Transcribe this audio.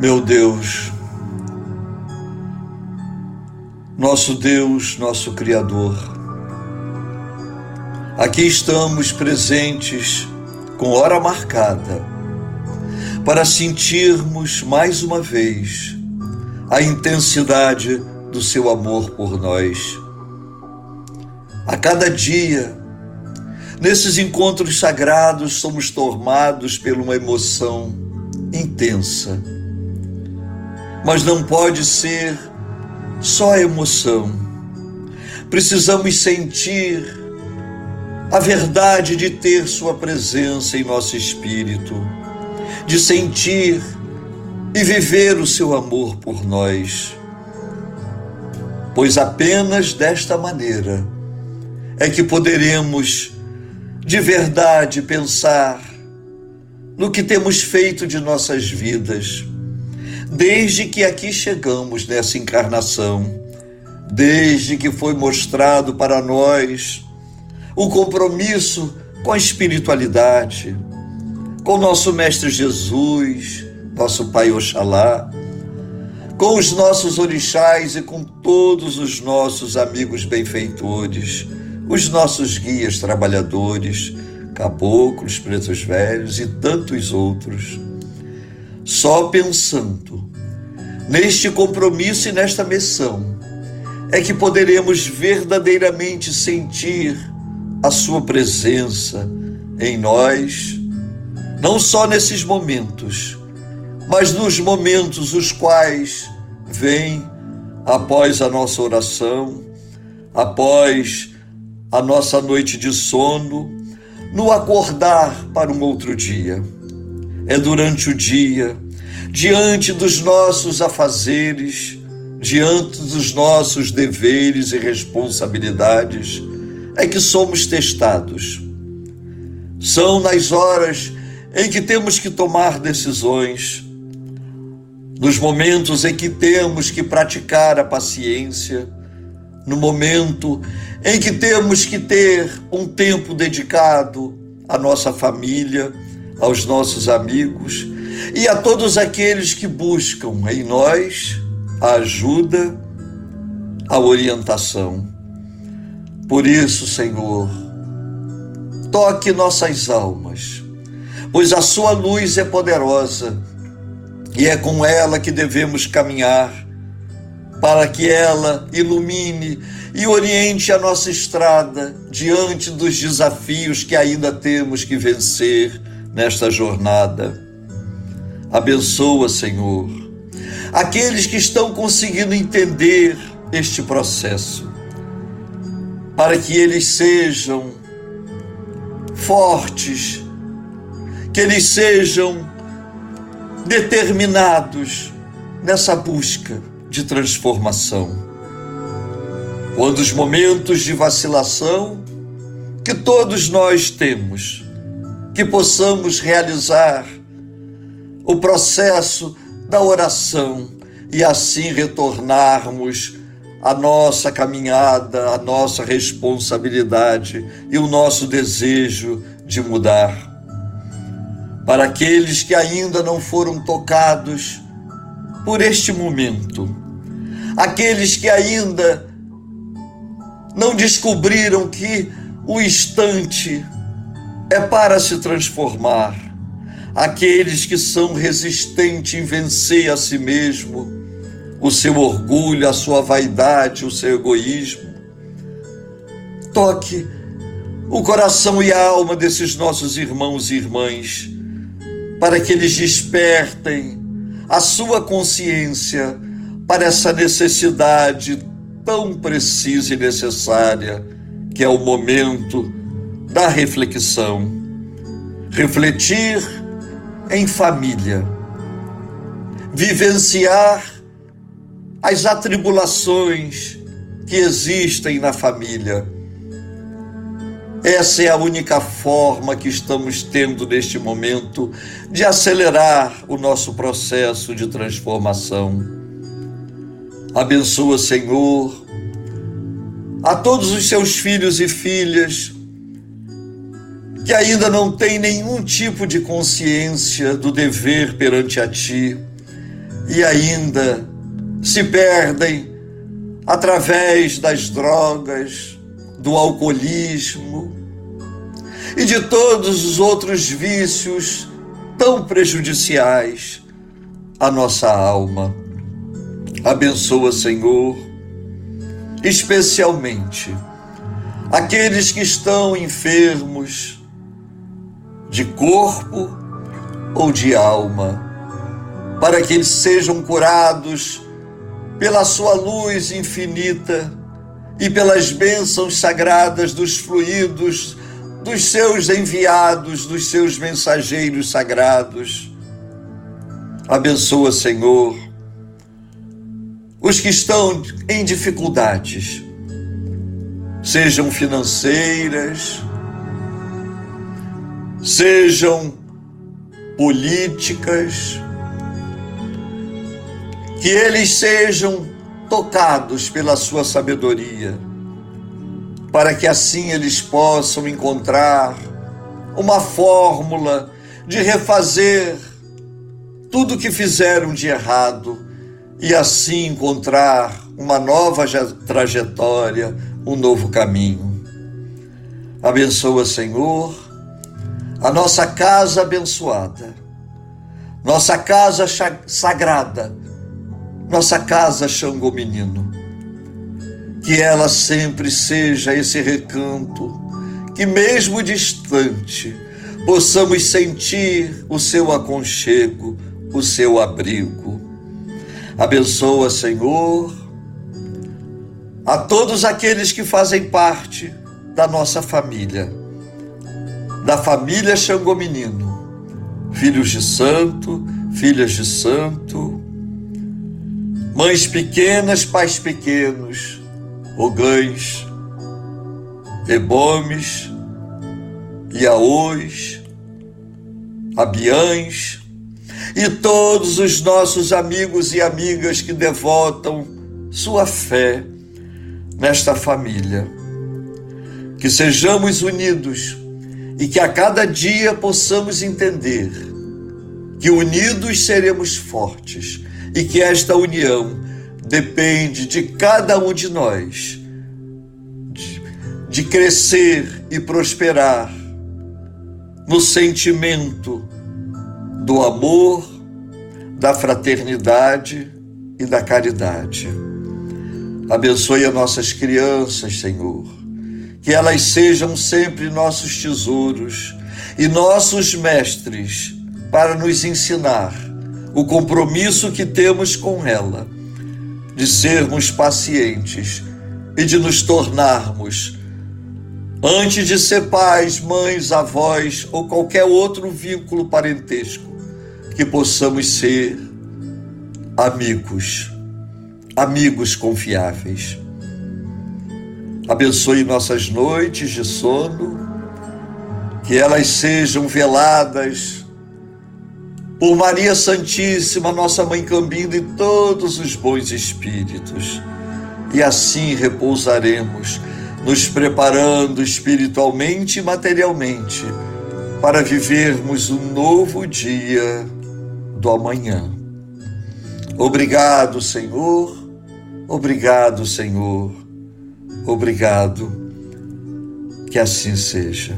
Meu Deus, nosso Deus, nosso Criador, aqui estamos presentes com hora marcada para sentirmos mais uma vez a intensidade do seu amor por nós. A cada dia, nesses encontros sagrados, somos tomados por uma emoção intensa mas não pode ser só emoção. Precisamos sentir a verdade de ter Sua presença em nosso espírito, de sentir e viver o seu amor por nós. Pois apenas desta maneira é que poderemos de verdade pensar no que temos feito de nossas vidas desde que aqui chegamos nessa encarnação, desde que foi mostrado para nós o compromisso com a espiritualidade, com nosso Mestre Jesus, nosso Pai Oxalá, com os nossos orixás e com todos os nossos amigos benfeitores, os nossos guias trabalhadores, caboclos, pretos velhos e tantos outros. Só pensando neste compromisso e nesta missão é que poderemos verdadeiramente sentir a Sua presença em nós, não só nesses momentos, mas nos momentos os quais vem após a nossa oração, após a nossa noite de sono, no acordar para um outro dia. É durante o dia, diante dos nossos afazeres, diante dos nossos deveres e responsabilidades, é que somos testados. São nas horas em que temos que tomar decisões, nos momentos em que temos que praticar a paciência, no momento em que temos que ter um tempo dedicado à nossa família aos nossos amigos e a todos aqueles que buscam em nós a ajuda, a orientação. Por isso, Senhor, toque nossas almas, pois a Sua luz é poderosa e é com ela que devemos caminhar, para que ela ilumine e oriente a nossa estrada diante dos desafios que ainda temos que vencer nesta jornada. Abençoa, Senhor, aqueles que estão conseguindo entender este processo, para que eles sejam fortes, que eles sejam determinados nessa busca de transformação. Quando os momentos de vacilação que todos nós temos, que possamos realizar o processo da oração e assim retornarmos à nossa caminhada, à nossa responsabilidade e o nosso desejo de mudar. Para aqueles que ainda não foram tocados por este momento, aqueles que ainda não descobriram que o instante é para se transformar. Aqueles que são resistentes em vencer a si mesmo, o seu orgulho, a sua vaidade, o seu egoísmo. Toque o coração e a alma desses nossos irmãos e irmãs, para que eles despertem a sua consciência para essa necessidade tão precisa e necessária que é o momento da reflexão. Refletir em família. Vivenciar as atribulações que existem na família. Essa é a única forma que estamos tendo neste momento de acelerar o nosso processo de transformação. Abençoa, Senhor, a todos os seus filhos e filhas que ainda não tem nenhum tipo de consciência do dever perante a ti, e ainda se perdem através das drogas, do alcoolismo e de todos os outros vícios tão prejudiciais à nossa alma. Abençoa, Senhor, especialmente aqueles que estão enfermos de corpo ou de alma, para que eles sejam curados pela sua luz infinita e pelas bênçãos sagradas dos fluidos dos seus enviados, dos seus mensageiros sagrados. Abençoa, Senhor, os que estão em dificuldades, sejam financeiras, sejam políticas, que eles sejam tocados pela sua sabedoria, para que assim eles possam encontrar uma fórmula de refazer tudo o que fizeram de errado e assim encontrar uma nova trajetória, um novo caminho. Abençoa, Senhor, a nossa casa abençoada, nossa casa sagrada nossa casa Xangô Menino. Que ela sempre seja esse recanto, que mesmo distante, possamos sentir o seu aconchego, o seu abrigo. Abençoa, Senhor, a todos aqueles que fazem parte da nossa família, da família Xangô Menino, filhos de santo, filhas de santo, mães pequenas, pais pequenos, ogães, ebomes, iaôs, abiães e todos os nossos amigos e amigas que devotam sua fé nesta família. Que sejamos unidos e que a cada dia possamos entender que unidos seremos fortes e que esta união depende de cada um de nós, de, de crescer e prosperar no sentimento do amor, da fraternidade e da caridade. Abençoe as nossas crianças, Senhor, que elas sejam sempre nossos tesouros e nossos mestres para nos ensinar o compromisso que temos com ela, de sermos pacientes e de nos tornarmos, antes de ser pais, mães, avós ou qualquer outro vínculo parentesco, que possamos ser amigos, amigos confiáveis. Abençoe nossas noites de sono, que elas sejam veladas por Maria Santíssima, nossa Mãe Cambinda e todos os bons espíritos. E assim repousaremos, nos preparando espiritualmente e materialmente para vivermos um novo dia do amanhã. Obrigado, Senhor. Obrigado, Senhor. Obrigado. Que assim seja.